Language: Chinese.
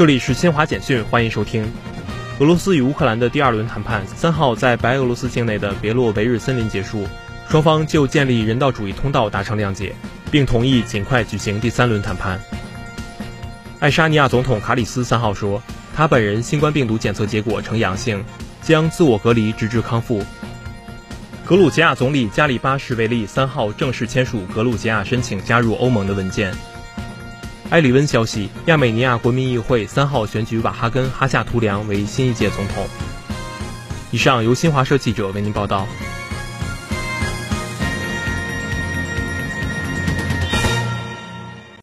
这里是新华简讯，欢迎收听。俄罗斯与乌克兰的第二轮谈判三号在白俄罗斯境内的别洛维日森林结束，双方就建立人道主义通道达成谅解，并同意尽快举行第三轮谈判。爱沙尼亚总统卡里斯三号说，他本人新冠病毒检测结果呈阳性，将自我隔离直至康复。格鲁吉亚总理加里巴什维利三号正式签署格鲁吉亚申请加入欧盟的文件。埃里温消息，亚美尼亚国民议会三号选举瓦哈根·哈夏图良为新一届总统。以上由新华社记者为您报道。